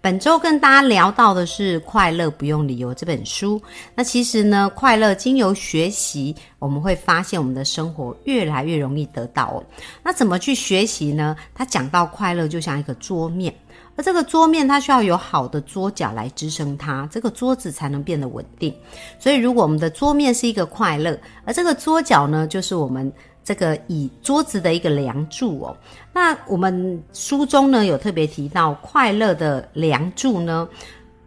本周跟大家聊到的是《快乐不用理由》这本书。那其实呢，快乐经由学习，我们会发现我们的生活越来越容易得到哦。那怎么去学习呢？他讲到快乐就像一个桌面，而这个桌面它需要有好的桌脚来支撑它，这个桌子才能变得稳定。所以，如果我们的桌面是一个快乐，而这个桌角呢，就是我们。这个以桌子的一个梁柱哦，那我们书中呢有特别提到快乐的梁柱呢，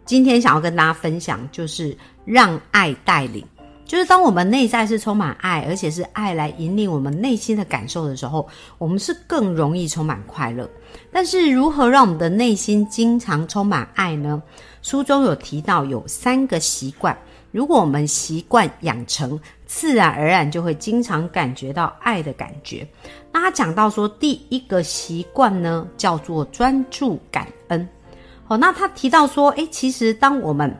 今天想要跟大家分享，就是让爱带领，就是当我们内在是充满爱，而且是爱来引领我们内心的感受的时候，我们是更容易充满快乐。但是如何让我们的内心经常充满爱呢？书中有提到有三个习惯，如果我们习惯养成。自然而然就会经常感觉到爱的感觉。那他讲到说，第一个习惯呢，叫做专注感恩。好，那他提到说，诶，其实当我们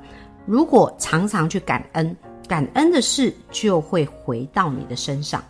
如果常常去感恩，感恩的事就会回到你的身上，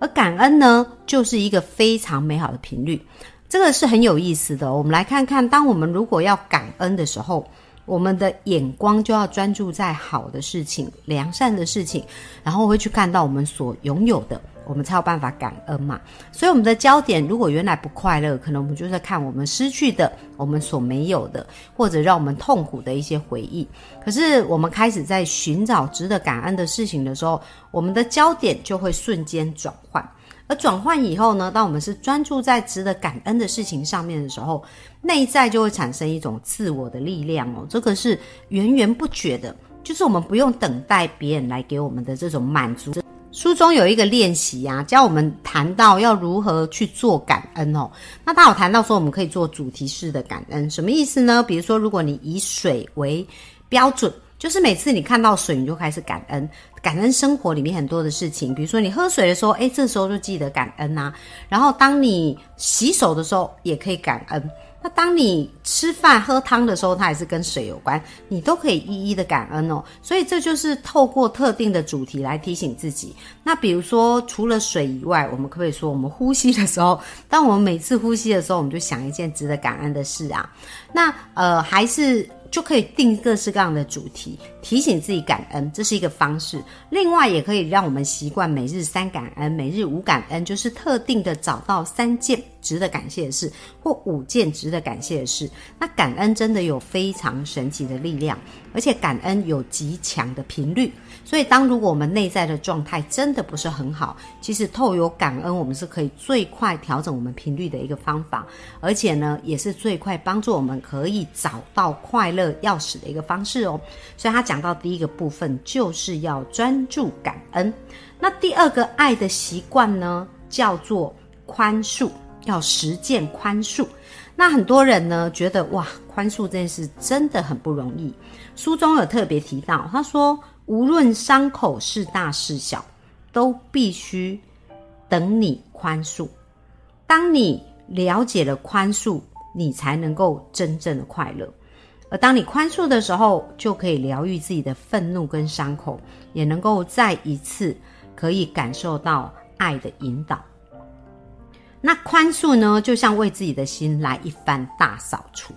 而感恩呢，就是一个非常美好的频率。这个是很有意思的。我们来看看，当我们如果要感恩的时候。我们的眼光就要专注在好的事情、良善的事情，然后会去看到我们所拥有的，我们才有办法感恩嘛。所以我们的焦点如果原来不快乐，可能我们就在看我们失去的、我们所没有的，或者让我们痛苦的一些回忆。可是我们开始在寻找值得感恩的事情的时候，我们的焦点就会瞬间转换。而转换以后呢，当我们是专注在值得感恩的事情上面的时候，内在就会产生一种自我的力量哦。这个是源源不绝的，就是我们不用等待别人来给我们的这种满足。书中有一个练习啊，教我们谈到要如何去做感恩哦。那他有谈到说，我们可以做主题式的感恩，什么意思呢？比如说，如果你以水为标准。就是每次你看到水，你就开始感恩，感恩生活里面很多的事情。比如说你喝水的时候，哎，这时候就记得感恩呐。然后当你洗手的时候，也可以感恩。那当你吃饭喝汤的时候，它也是跟水有关，你都可以一一的感恩哦。所以这就是透过特定的主题来提醒自己。那比如说，除了水以外，我们可不可以说，我们呼吸的时候，当我们每次呼吸的时候，我们就想一件值得感恩的事啊？那呃，还是。就可以定各式各样的主题，提醒自己感恩，这是一个方式。另外，也可以让我们习惯每日三感恩，每日五感恩，就是特定的找到三件值得感谢的事，或五件值得感谢的事。那感恩真的有非常神奇的力量，而且感恩有极强的频率。所以，当如果我们内在的状态真的不是很好，其实透有感恩，我们是可以最快调整我们频率的一个方法，而且呢，也是最快帮助我们可以找到快乐钥匙的一个方式哦。所以他讲到第一个部分就是要专注感恩，那第二个爱的习惯呢，叫做宽恕，要实践宽恕。那很多人呢觉得哇，宽恕这件事真的很不容易。书中有特别提到，他说。无论伤口是大是小，都必须等你宽恕。当你了解了宽恕，你才能够真正的快乐。而当你宽恕的时候，就可以疗愈自己的愤怒跟伤口，也能够再一次可以感受到爱的引导。那宽恕呢，就像为自己的心来一番大扫除。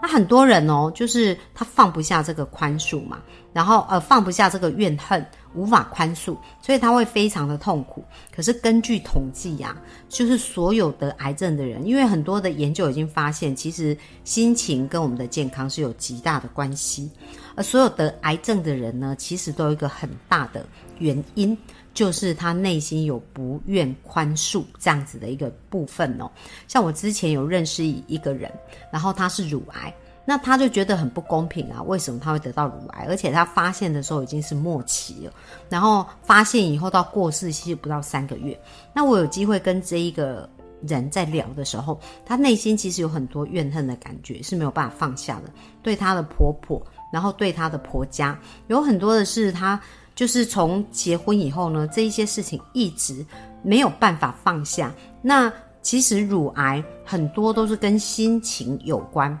那很多人哦，就是他放不下这个宽恕嘛，然后呃放不下这个怨恨，无法宽恕，所以他会非常的痛苦。可是根据统计呀，就是所有得癌症的人，因为很多的研究已经发现，其实心情跟我们的健康是有极大的关系。而所有得癌症的人呢，其实都有一个很大的原因。就是他内心有不愿宽恕这样子的一个部分哦。像我之前有认识一个人，然后他是乳癌，那他就觉得很不公平啊，为什么他会得到乳癌？而且他发现的时候已经是末期了，然后发现以后到过世其实不到三个月。那我有机会跟这一个人在聊的时候，他内心其实有很多怨恨的感觉是没有办法放下的，对他的婆婆，然后对他的婆家，有很多的是他。就是从结婚以后呢，这一些事情一直没有办法放下。那其实乳癌很多都是跟心情有关，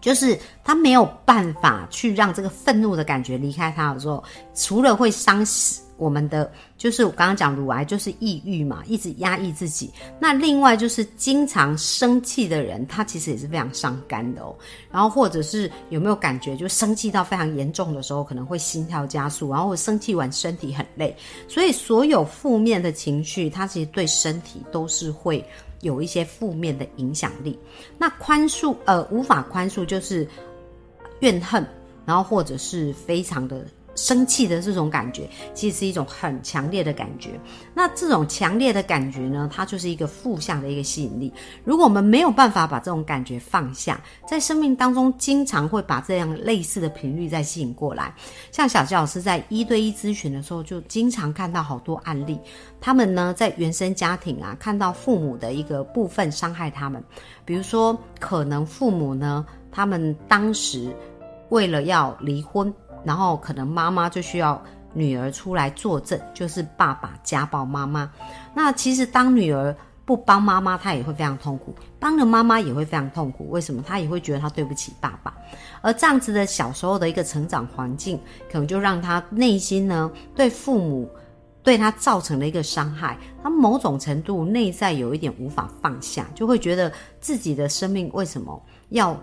就是他没有办法去让这个愤怒的感觉离开他的时候，除了会伤死。我们的就是我刚刚讲乳癌就是抑郁嘛，一直压抑自己。那另外就是经常生气的人，他其实也是非常伤肝的哦。然后或者是有没有感觉，就生气到非常严重的时候，可能会心跳加速，然后生气完身体很累。所以所有负面的情绪，它其实对身体都是会有一些负面的影响力。那宽恕呃无法宽恕，就是怨恨，然后或者是非常的。生气的这种感觉，其实是一种很强烈的感觉。那这种强烈的感觉呢，它就是一个负向的一个吸引力。如果我们没有办法把这种感觉放下，在生命当中经常会把这样类似的频率再吸引过来。像小吉老师在一对一咨询的时候，就经常看到好多案例，他们呢在原生家庭啊，看到父母的一个部分伤害他们，比如说可能父母呢，他们当时为了要离婚。然后可能妈妈就需要女儿出来作证，就是爸爸家暴妈妈。那其实当女儿不帮妈妈，她也会非常痛苦；帮了妈妈也会非常痛苦。为什么？她也会觉得她对不起爸爸。而这样子的小时候的一个成长环境，可能就让她内心呢对父母对她造成了一个伤害。她某种程度内在有一点无法放下，就会觉得自己的生命为什么要？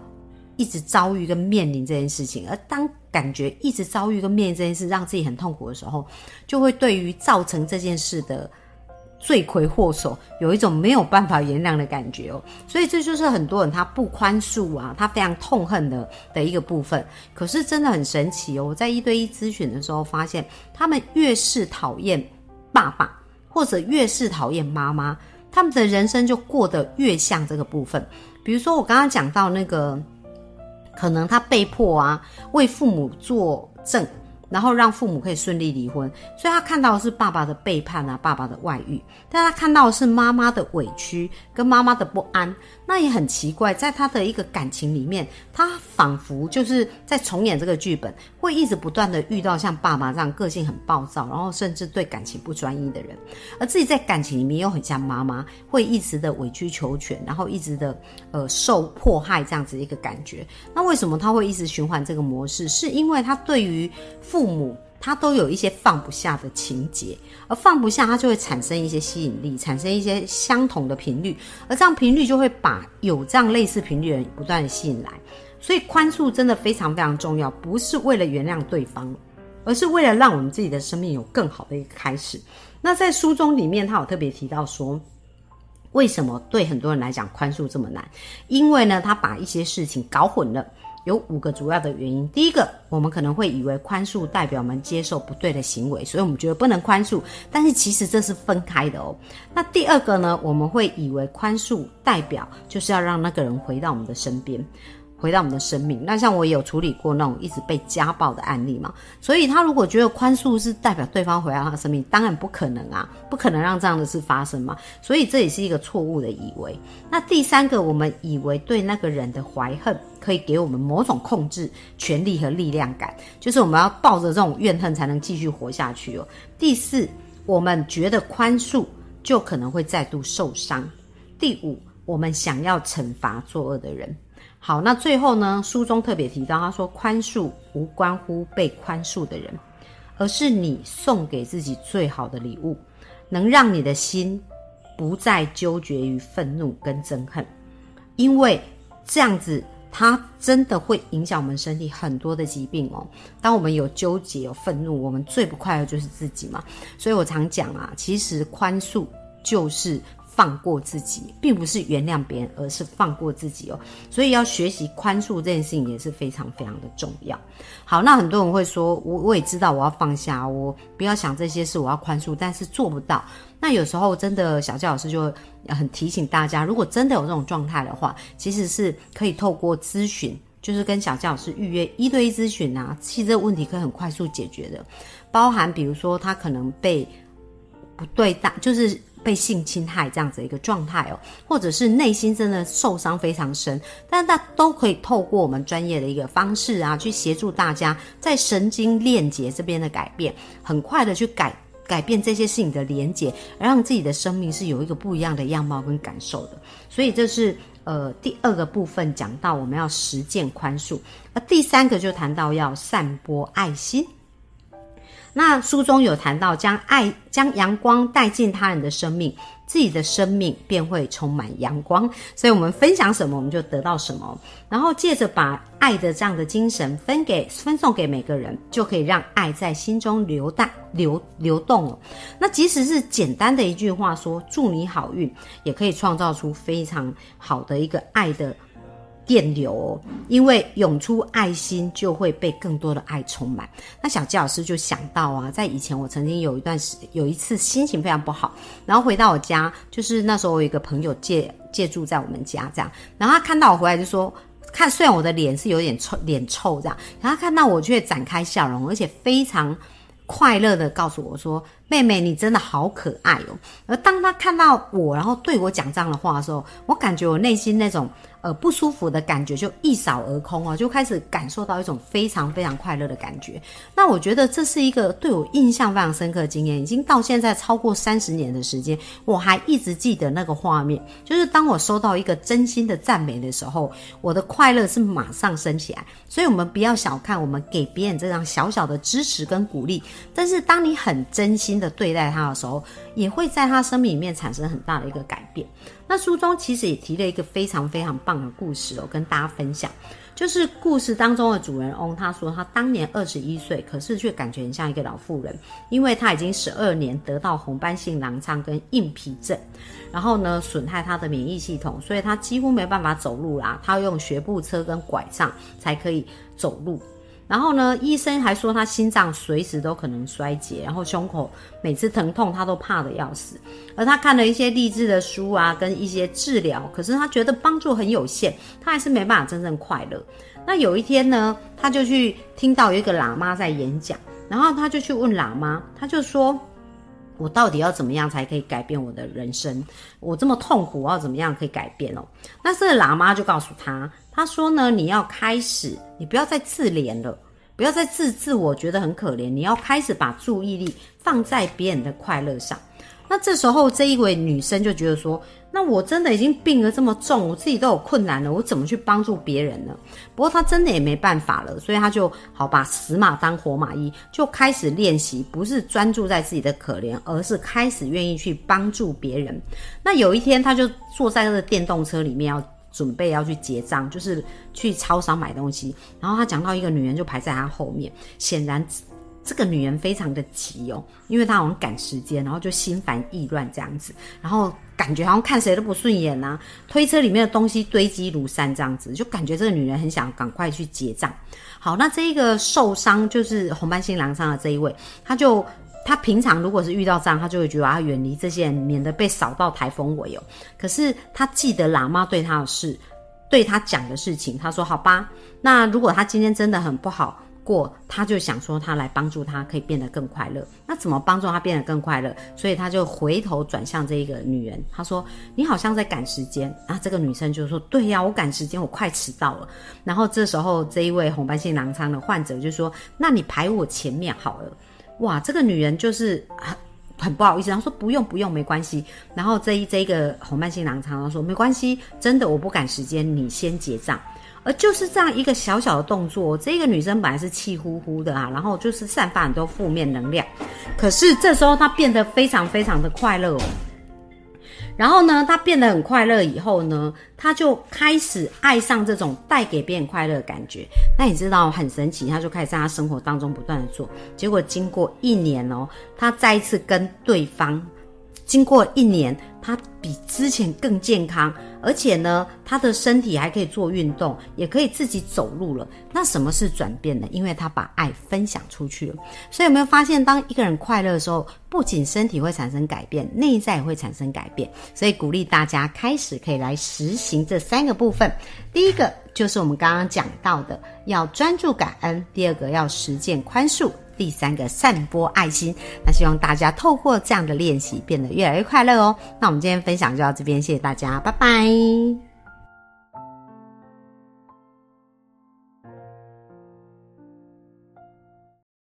一直遭遇跟面临这件事情，而当感觉一直遭遇跟面临这件事，让自己很痛苦的时候，就会对于造成这件事的罪魁祸首有一种没有办法原谅的感觉哦。所以这就是很多人他不宽恕啊，他非常痛恨的的一个部分。可是真的很神奇哦，我在一对一咨询的时候发现，他们越是讨厌爸爸，或者越是讨厌妈妈，他们的人生就过得越像这个部分。比如说我刚刚讲到那个。可能他被迫啊，为父母作证。然后让父母可以顺利离婚，所以他看到的是爸爸的背叛啊，爸爸的外遇，但他看到的是妈妈的委屈跟妈妈的不安，那也很奇怪，在他的一个感情里面，他仿佛就是在重演这个剧本，会一直不断的遇到像爸爸这样个性很暴躁，然后甚至对感情不专一的人，而自己在感情里面又很像妈妈，会一直的委曲求全，然后一直的呃受迫害这样子一个感觉。那为什么他会一直循环这个模式？是因为他对于父父母他都有一些放不下的情节，而放不下，他就会产生一些吸引力，产生一些相同的频率，而这样频率就会把有这样类似频率的人不断的吸引来。所以宽恕真的非常非常重要，不是为了原谅对方，而是为了让我们自己的生命有更好的一个开始。那在书中里面，他有特别提到说，为什么对很多人来讲宽恕这么难？因为呢，他把一些事情搞混了。有五个主要的原因。第一个，我们可能会以为宽恕代表我们接受不对的行为，所以我们觉得不能宽恕。但是其实这是分开的哦。那第二个呢，我们会以为宽恕代表就是要让那个人回到我们的身边。回到我们的生命，那像我也有处理过那种一直被家暴的案例嘛，所以他如果觉得宽恕是代表对方回到他的生命，当然不可能啊，不可能让这样的事发生嘛，所以这也是一个错误的以为。那第三个，我们以为对那个人的怀恨可以给我们某种控制、权力和力量感，就是我们要抱着这种怨恨才能继续活下去哦。第四，我们觉得宽恕就可能会再度受伤。第五，我们想要惩罚作恶的人。好，那最后呢？书中特别提到，他说宽恕无关乎被宽恕的人，而是你送给自己最好的礼物，能让你的心不再纠结于愤怒跟憎恨，因为这样子，它真的会影响我们身体很多的疾病哦。当我们有纠结、有愤怒，我们最不快乐就是自己嘛。所以我常讲啊，其实宽恕就是。放过自己，并不是原谅别人，而是放过自己哦。所以要学习宽恕这件事情也是非常非常的重要。好，那很多人会说，我我也知道我要放下，我不要想这些事，我要宽恕，但是做不到。那有时候真的，小教老师就很提醒大家，如果真的有这种状态的话，其实是可以透过咨询，就是跟小教老师预约一对一咨询啊，其实这个问题可以很快速解决的。包含比如说他可能被不对待，就是被性侵害这样子一个状态哦，或者是内心真的受伤非常深，但是那都可以透过我们专业的一个方式啊，去协助大家在神经链接这边的改变，很快的去改改变这些事情的连接，让自己的生命是有一个不一样的样貌跟感受的。所以这是呃第二个部分讲到我们要实践宽恕，而第三个就谈到要散播爱心。那书中有谈到，将爱、将阳光带进他人的生命，自己的生命便会充满阳光。所以，我们分享什么，我们就得到什么。然后，借着把爱的这样的精神分给、分送给每个人，就可以让爱在心中流荡、流流动了。那即使是简单的一句话，说“祝你好运”，也可以创造出非常好的一个爱的。电流，因为涌出爱心，就会被更多的爱充满。那小纪老师就想到啊，在以前我曾经有一段时，有一次心情非常不好，然后回到我家，就是那时候我有一个朋友借借住在我们家这样，然后他看到我回来就说，看虽然我的脸是有点臭，脸臭这样，然后看到我却展开笑容，而且非常快乐的告诉我说。妹妹，你真的好可爱哦！而当他看到我，然后对我讲这样的话的时候，我感觉我内心那种呃不舒服的感觉就一扫而空哦，就开始感受到一种非常非常快乐的感觉。那我觉得这是一个对我印象非常深刻的经验，已经到现在超过三十年的时间，我还一直记得那个画面。就是当我收到一个真心的赞美的时候，我的快乐是马上升起来。所以，我们不要小看我们给别人这样小小的支持跟鼓励，但是当你很真心。的对待他的时候，也会在他生命里面产生很大的一个改变。那书中其实也提了一个非常非常棒的故事哦，跟大家分享。就是故事当中的主人翁，他说他当年二十一岁，可是却感觉很像一个老妇人，因为他已经十二年得到红斑性狼疮跟硬皮症，然后呢损害他的免疫系统，所以他几乎没办法走路啦，他要用学步车跟拐杖才可以走路。然后呢，医生还说他心脏随时都可能衰竭，然后胸口每次疼痛他都怕的要死。而他看了一些励志的书啊，跟一些治疗，可是他觉得帮助很有限，他还是没办法真正快乐。那有一天呢，他就去听到一个喇嘛在演讲，然后他就去问喇嘛，他就说：“我到底要怎么样才可以改变我的人生？我这么痛苦，我要怎么样可以改变哦？”那这个喇嘛就告诉他。他说呢，你要开始，你不要再自怜了，不要再自自我觉得很可怜，你要开始把注意力放在别人的快乐上。那这时候这一位女生就觉得说，那我真的已经病得这么重，我自己都有困难了，我怎么去帮助别人呢？不过她真的也没办法了，所以她就好把死马当活马医，就开始练习，不是专注在自己的可怜，而是开始愿意去帮助别人。那有一天，她就坐在那个电动车里面要。准备要去结账，就是去超商买东西。然后他讲到一个女人就排在他后面，显然这个女人非常的急哦，因为她好像赶时间，然后就心烦意乱这样子，然后感觉好像看谁都不顺眼呐。推车里面的东西堆积如山这样子，就感觉这个女人很想赶快去结账。好，那这一个受伤就是红斑性狼疮的这一位，他就。他平常如果是遇到这样，他就会觉得啊，远离这些人，免得被扫到台风尾哦。可是他记得喇嘛对他的事，对他讲的事情，他说好吧。那如果他今天真的很不好过，他就想说他来帮助他，可以变得更快乐。那怎么帮助他变得更快乐？所以他就回头转向这一个女人，他说你好像在赶时间啊。这个女生就说对呀，我赶时间，我快迟到了。然后这时候这一位红斑性狼疮的患者就说，那你排我前面好了。哇，这个女人就是很很不好意思，然后说不用不用，没关系。然后这一这一个红斑性狼疮，说没关系，真的我不赶时间，你先结账。而就是这样一个小小的动作，这个女生本来是气呼呼的啊，然后就是散发很多负面能量，可是这时候她变得非常非常的快乐。然后呢，他变得很快乐以后呢，他就开始爱上这种带给别人快乐的感觉。那你知道很神奇，他就开始在他生活当中不断的做。结果经过一年哦，他再一次跟对方，经过一年。他比之前更健康，而且呢，他的身体还可以做运动，也可以自己走路了。那什么是转变呢？因为他把爱分享出去了。所以有没有发现，当一个人快乐的时候，不仅身体会产生改变，内在也会产生改变。所以鼓励大家开始可以来实行这三个部分。第一个就是我们刚刚讲到的，要专注感恩；第二个要实践宽恕；第三个散播爱心。那希望大家透过这样的练习，变得越来越快乐哦。那我们今天分享就到这边，谢谢大家，拜拜。